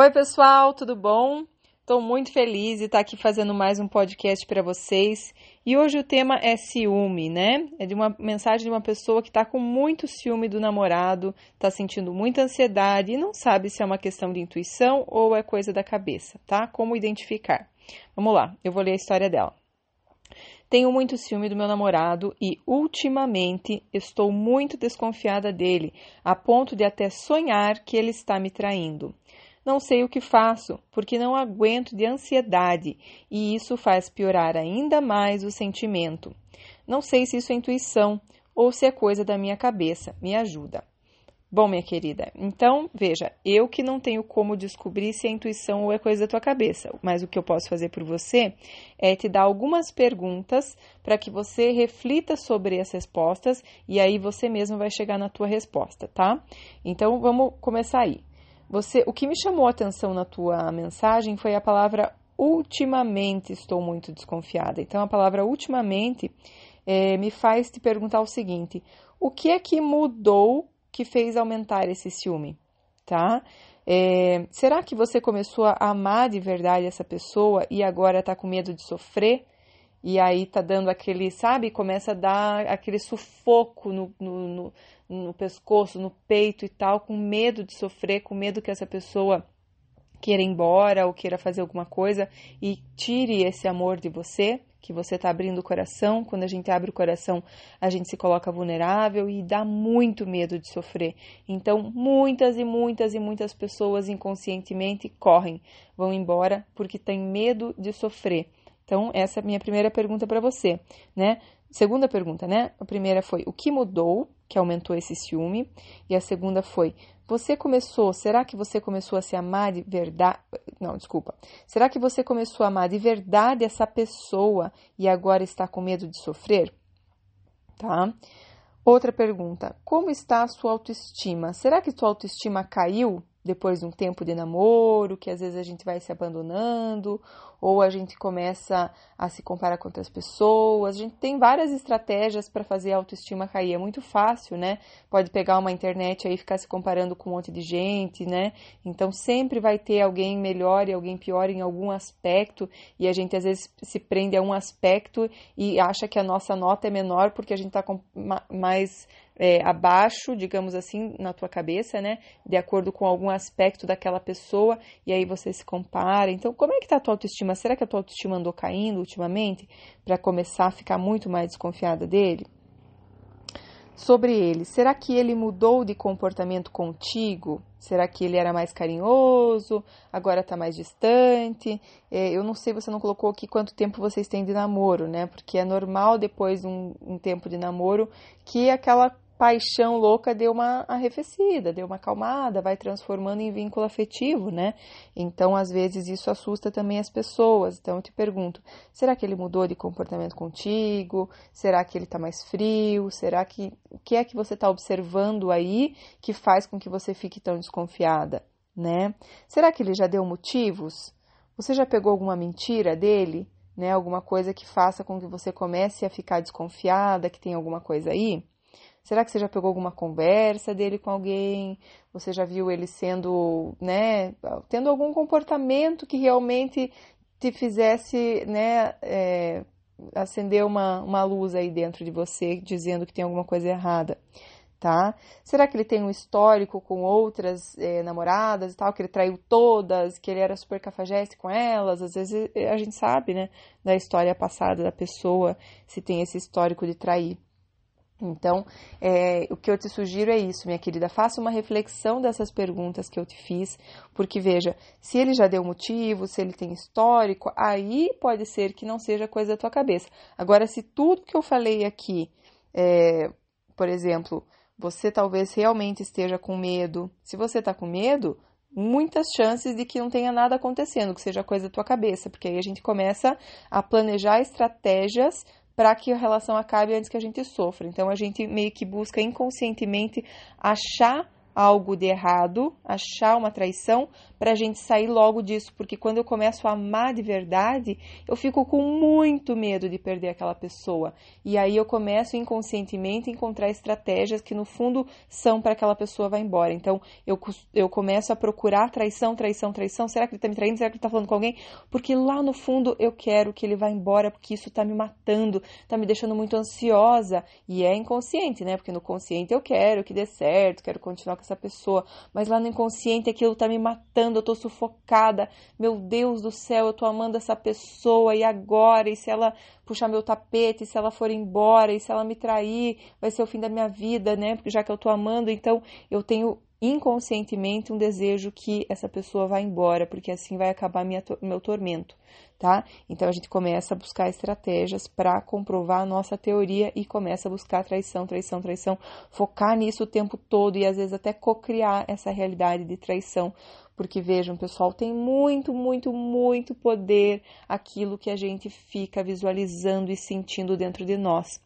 Oi, pessoal, tudo bom? Estou muito feliz de estar aqui fazendo mais um podcast para vocês. E hoje o tema é ciúme, né? É de uma mensagem de uma pessoa que está com muito ciúme do namorado, está sentindo muita ansiedade e não sabe se é uma questão de intuição ou é coisa da cabeça, tá? Como identificar? Vamos lá, eu vou ler a história dela. Tenho muito ciúme do meu namorado e, ultimamente, estou muito desconfiada dele, a ponto de até sonhar que ele está me traindo. Não sei o que faço, porque não aguento de ansiedade e isso faz piorar ainda mais o sentimento. Não sei se isso é intuição ou se é coisa da minha cabeça. Me ajuda. Bom, minha querida, então veja, eu que não tenho como descobrir se é intuição ou é coisa da tua cabeça, mas o que eu posso fazer por você é te dar algumas perguntas para que você reflita sobre as respostas e aí você mesmo vai chegar na tua resposta, tá? Então vamos começar aí. Você, o que me chamou a atenção na tua mensagem foi a palavra ultimamente estou muito desconfiada. Então, a palavra ultimamente é, me faz te perguntar o seguinte: o que é que mudou que fez aumentar esse ciúme? Tá? É, será que você começou a amar de verdade essa pessoa e agora está com medo de sofrer? E aí tá dando aquele, sabe? Começa a dar aquele sufoco no, no, no, no pescoço, no peito e tal, com medo de sofrer, com medo que essa pessoa queira ir embora ou queira fazer alguma coisa e tire esse amor de você, que você está abrindo o coração. Quando a gente abre o coração, a gente se coloca vulnerável e dá muito medo de sofrer. Então, muitas e muitas e muitas pessoas inconscientemente correm, vão embora porque têm medo de sofrer. Então, essa é a minha primeira pergunta para você, né? Segunda pergunta, né? A primeira foi o que mudou que aumentou esse ciúme? E a segunda foi: você começou, será que você começou a se amar de verdade? Não, desculpa. Será que você começou a amar de verdade essa pessoa e agora está com medo de sofrer? Tá? Outra pergunta: como está a sua autoestima? Será que sua autoestima caiu depois de um tempo de namoro, que às vezes a gente vai se abandonando, ou a gente começa a se comparar com outras pessoas. A gente tem várias estratégias para fazer a autoestima cair. É muito fácil, né? Pode pegar uma internet aí e ficar se comparando com um monte de gente, né? Então sempre vai ter alguém melhor e alguém pior em algum aspecto, e a gente às vezes se prende a um aspecto e acha que a nossa nota é menor porque a gente está mais é, abaixo, digamos assim, na tua cabeça, né? De acordo com algum aspecto daquela pessoa, e aí você se compara. Então, como é que tá a tua autoestima? Será que a tua autoestima andou caindo ultimamente para começar a ficar muito mais desconfiada dele? Sobre ele, será que ele mudou de comportamento contigo? Será que ele era mais carinhoso? Agora está mais distante? É, eu não sei, você não colocou aqui quanto tempo vocês têm de namoro, né? Porque é normal depois de um, um tempo de namoro que aquela paixão louca deu uma arrefecida, deu uma acalmada, vai transformando em vínculo afetivo, né? Então, às vezes, isso assusta também as pessoas. Então, eu te pergunto: será que ele mudou de comportamento contigo? Será que ele está mais frio? Será que. O que é que você está observando aí que faz com que você fique tão desconfiada, né? Será que ele já deu motivos? Você já pegou alguma mentira dele? Né, alguma coisa que faça com que você comece a ficar desconfiada, que tem alguma coisa aí? Será que você já pegou alguma conversa dele com alguém? Você já viu ele sendo, né, tendo algum comportamento que realmente te fizesse, né, é, acender uma, uma luz aí dentro de você, dizendo que tem alguma coisa errada, tá? Será que ele tem um histórico com outras é, namoradas e tal, que ele traiu todas, que ele era super cafajeste com elas? Às vezes a gente sabe, né, da história passada da pessoa, se tem esse histórico de trair. Então, é, o que eu te sugiro é isso, minha querida. Faça uma reflexão dessas perguntas que eu te fiz, porque veja, se ele já deu motivo, se ele tem histórico, aí pode ser que não seja coisa da tua cabeça. Agora, se tudo que eu falei aqui, é, por exemplo, você talvez realmente esteja com medo, se você está com medo, muitas chances de que não tenha nada acontecendo, que seja coisa da tua cabeça, porque aí a gente começa a planejar estratégias para que a relação acabe antes que a gente sofra. Então a gente meio que busca inconscientemente achar algo de errado, achar uma traição, para a gente sair logo disso, porque quando eu começo a amar de verdade, eu fico com muito medo de perder aquela pessoa. E aí eu começo inconscientemente a encontrar estratégias que no fundo são para aquela pessoa vá embora. Então eu, eu começo a procurar traição, traição, traição. Será que ele está me traindo? Será que ele está falando com alguém? Porque lá no fundo eu quero que ele vá embora, porque isso está me matando, está me deixando muito ansiosa. E é inconsciente, né? Porque no consciente eu quero que dê certo, quero continuar com essa pessoa. Mas lá no inconsciente aquilo está me matando eu tô sufocada. Meu Deus do céu, eu tô amando essa pessoa e agora? E se ela puxar meu tapete, e se ela for embora, e se ela me trair, vai ser o fim da minha vida, né? Porque já que eu tô amando, então eu tenho inconscientemente um desejo que essa pessoa vá embora, porque assim vai acabar minha, meu tormento, tá? Então a gente começa a buscar estratégias para comprovar a nossa teoria e começa a buscar traição, traição, traição, focar nisso o tempo todo e às vezes até cocriar essa realidade de traição, porque vejam, pessoal, tem muito, muito, muito poder aquilo que a gente fica visualizando e sentindo dentro de nós.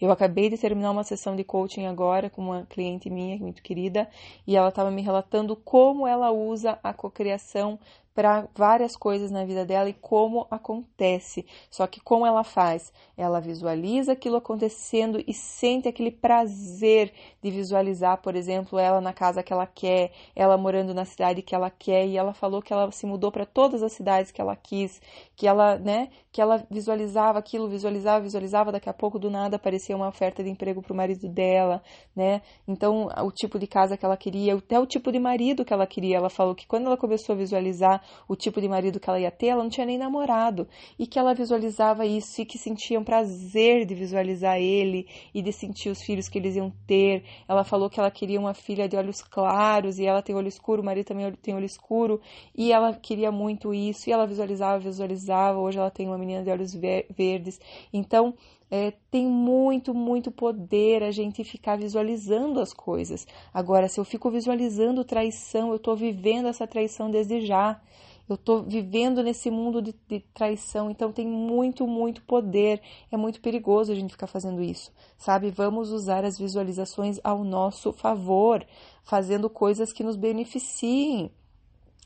Eu acabei de terminar uma sessão de coaching agora com uma cliente minha, muito querida, e ela estava me relatando como ela usa a cocriação para várias coisas na vida dela e como acontece. Só que como ela faz? Ela visualiza aquilo acontecendo e sente aquele prazer de visualizar, por exemplo, ela na casa que ela quer, ela morando na cidade que ela quer, e ela falou que ela se mudou para todas as cidades que ela quis, que ela, né, que ela visualizava aquilo, visualizava, visualizava, daqui a pouco do nada aparecia uma oferta de emprego para o marido dela, né? Então, o tipo de casa que ela queria, até o tipo de marido que ela queria. Ela falou que quando ela começou a visualizar o tipo de marido que ela ia ter, ela não tinha nem namorado, e que ela visualizava isso e que sentia um prazer de visualizar ele e de sentir os filhos que eles iam ter. Ela falou que ela queria uma filha de olhos claros e ela tem olho escuro, o marido também tem olho escuro, e ela queria muito isso, e ela visualizava, visualizava. Hoje ela tem uma menina de olhos ver verdes. Então, é, tem muito, muito poder a gente ficar visualizando as coisas. Agora, se eu fico visualizando traição, eu estou vivendo essa traição desde já eu estou vivendo nesse mundo de, de, traição, então tem muito, muito poder. É muito perigoso a gente ficar fazendo isso, sabe? Vamos usar as visualizações ao nosso favor, fazendo coisas que nos beneficiem.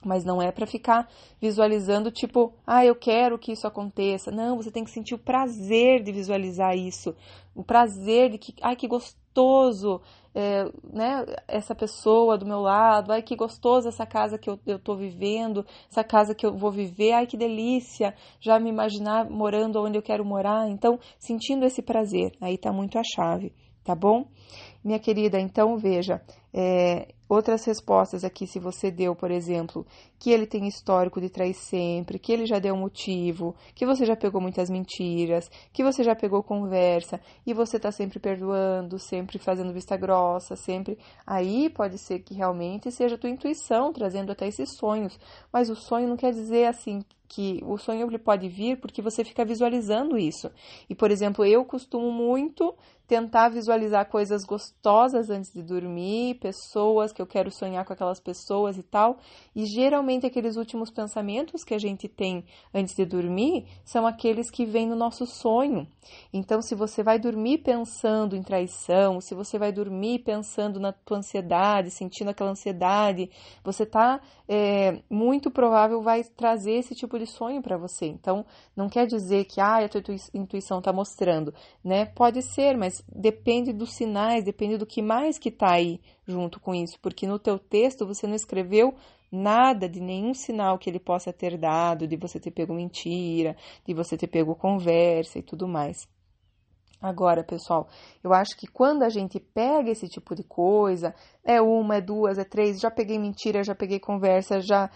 Mas não é para ficar visualizando tipo, ah, eu quero que isso aconteça. Não, você tem que sentir o prazer de visualizar isso. O prazer de que, ai, que gostoso é, né, essa pessoa do meu lado, ai que gostoso essa casa que eu, eu tô vivendo, essa casa que eu vou viver, ai que delícia, já me imaginar morando onde eu quero morar, então sentindo esse prazer, aí tá muito a chave, tá bom? Minha querida, então veja, é, outras respostas aqui, se você deu, por exemplo, que ele tem histórico de trair sempre, que ele já deu motivo, que você já pegou muitas mentiras, que você já pegou conversa e você está sempre perdoando, sempre fazendo vista grossa, sempre. Aí pode ser que realmente seja a tua intuição trazendo até esses sonhos, mas o sonho não quer dizer assim que o sonho ele pode vir porque você fica visualizando isso. E, por exemplo, eu costumo muito tentar visualizar coisas gostosas antes de dormir, pessoas que eu quero sonhar com aquelas pessoas e tal. E geralmente aqueles últimos pensamentos que a gente tem antes de dormir são aqueles que vêm no nosso sonho. Então, se você vai dormir pensando em traição, se você vai dormir pensando na tua ansiedade, sentindo aquela ansiedade, você tá é, muito provável vai trazer esse tipo de sonho para você. Então, não quer dizer que ah, a tua intuição está mostrando, né? Pode ser, mas depende dos sinais, depende do que mais que está aí junto com isso, porque no teu texto você não escreveu nada de nenhum sinal que ele possa ter dado, de você ter pego mentira, de você ter pego conversa e tudo mais. Agora, pessoal, eu acho que quando a gente pega esse tipo de coisa, é uma, é duas, é três, já peguei mentira, já peguei conversa, já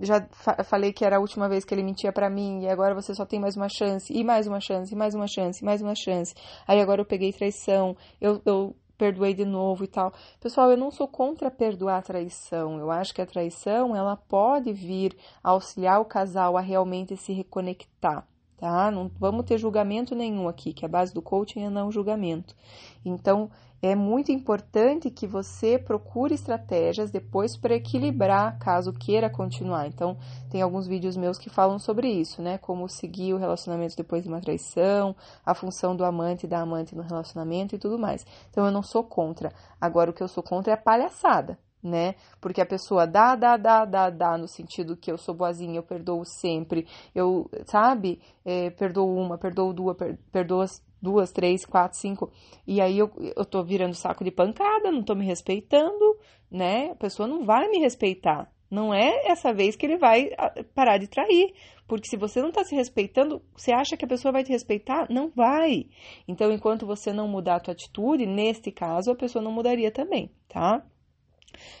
já fa falei que era a última vez que ele mentia para mim e agora você só tem mais uma chance e mais uma chance e mais uma chance e mais uma chance. Aí agora eu peguei traição, eu, eu perdoei de novo e tal. Pessoal, eu não sou contra perdoar a traição. Eu acho que a traição ela pode vir auxiliar o casal a realmente se reconectar. Tá? Não vamos ter julgamento nenhum aqui, que a base do coaching é não julgamento. Então, é muito importante que você procure estratégias depois para equilibrar caso queira continuar. Então, tem alguns vídeos meus que falam sobre isso, né? Como seguir o relacionamento depois de uma traição, a função do amante e da amante no relacionamento e tudo mais. Então, eu não sou contra. Agora, o que eu sou contra é a palhaçada, né? Porque a pessoa dá, dá, dá, dá, dá, no sentido que eu sou boazinha, eu perdoo sempre, eu, sabe, é, perdoo uma, perdoo duas, per, perdoo duas, três, quatro, cinco, e aí eu, eu tô virando saco de pancada, não tô me respeitando, né? A pessoa não vai me respeitar. Não é essa vez que ele vai parar de trair. Porque se você não está se respeitando, você acha que a pessoa vai te respeitar? Não vai. Então, enquanto você não mudar a tua atitude, neste caso, a pessoa não mudaria também, tá?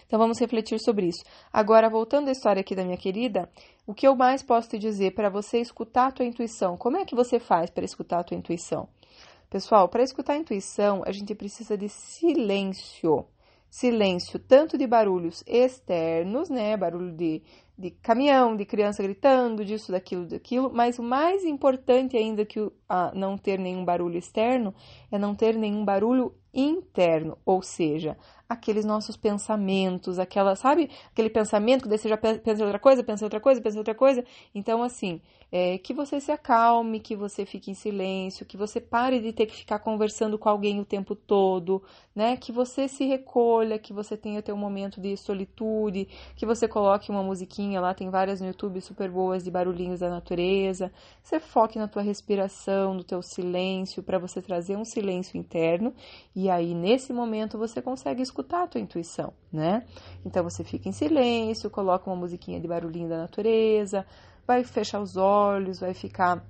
Então vamos refletir sobre isso. Agora, voltando à história aqui da minha querida, o que eu mais posso te dizer para você escutar a tua intuição? Como é que você faz para escutar a tua intuição? Pessoal, para escutar a intuição, a gente precisa de silêncio. Silêncio tanto de barulhos externos, né? Barulho de, de caminhão, de criança gritando, disso, daquilo, daquilo. Mas o mais importante ainda que o, não ter nenhum barulho externo é não ter nenhum barulho interno, ou seja, aqueles nossos pensamentos, aquela, sabe, aquele pensamento que daí você já pensa outra coisa, pensa outra coisa, pensa outra coisa. Então, assim, é, que você se acalme, que você fique em silêncio, que você pare de ter que ficar conversando com alguém o tempo todo, né? Que você se recolha, que você tenha teu momento de solitude, que você coloque uma musiquinha lá, tem várias no YouTube super boas de barulhinhos da natureza. Você foque na tua respiração, no teu silêncio, para você trazer um silêncio interno e aí, nesse momento, você consegue escutar a tua intuição, né? Então, você fica em silêncio, coloca uma musiquinha de barulhinho da natureza, vai fechar os olhos, vai ficar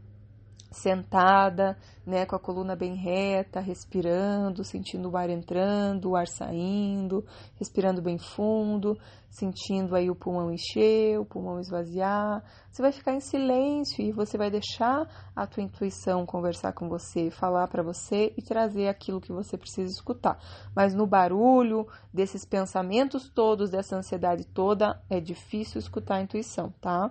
sentada, né, com a coluna bem reta, respirando, sentindo o ar entrando, o ar saindo, respirando bem fundo, sentindo aí o pulmão encher, o pulmão esvaziar. Você vai ficar em silêncio e você vai deixar a tua intuição conversar com você, falar para você e trazer aquilo que você precisa escutar. Mas no barulho desses pensamentos todos, dessa ansiedade toda, é difícil escutar a intuição, tá?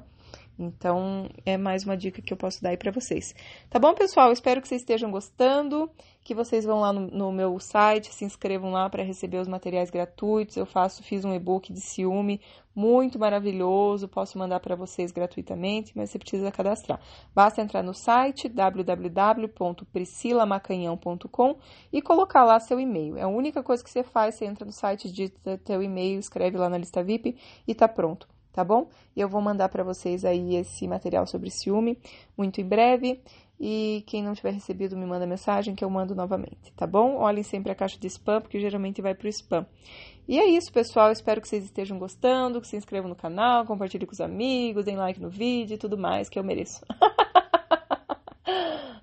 Então, é mais uma dica que eu posso dar aí para vocês. Tá bom, pessoal? Espero que vocês estejam gostando, que vocês vão lá no, no meu site, se inscrevam lá para receber os materiais gratuitos. Eu faço, fiz um e-book de ciúme muito maravilhoso, posso mandar para vocês gratuitamente, mas você precisa cadastrar. Basta entrar no site www.priscilamacanhão.com e colocar lá seu e-mail. É a única coisa que você faz, você entra no site, digita teu e-mail, escreve lá na lista VIP e tá pronto tá bom? E eu vou mandar para vocês aí esse material sobre ciúme muito em breve. E quem não tiver recebido, me manda mensagem que eu mando novamente, tá bom? Olhem sempre a caixa de spam, porque geralmente vai pro spam. E é isso, pessoal. Espero que vocês estejam gostando, que se inscrevam no canal, compartilhem com os amigos, deem like no vídeo e tudo mais que eu mereço.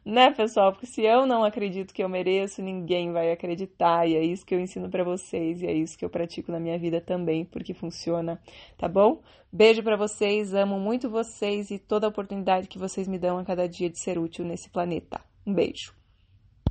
Né, pessoal? Porque se eu não acredito que eu mereço, ninguém vai acreditar. E é isso que eu ensino para vocês e é isso que eu pratico na minha vida também, porque funciona, tá bom? Beijo para vocês, amo muito vocês e toda a oportunidade que vocês me dão a cada dia de ser útil nesse planeta. Um beijo.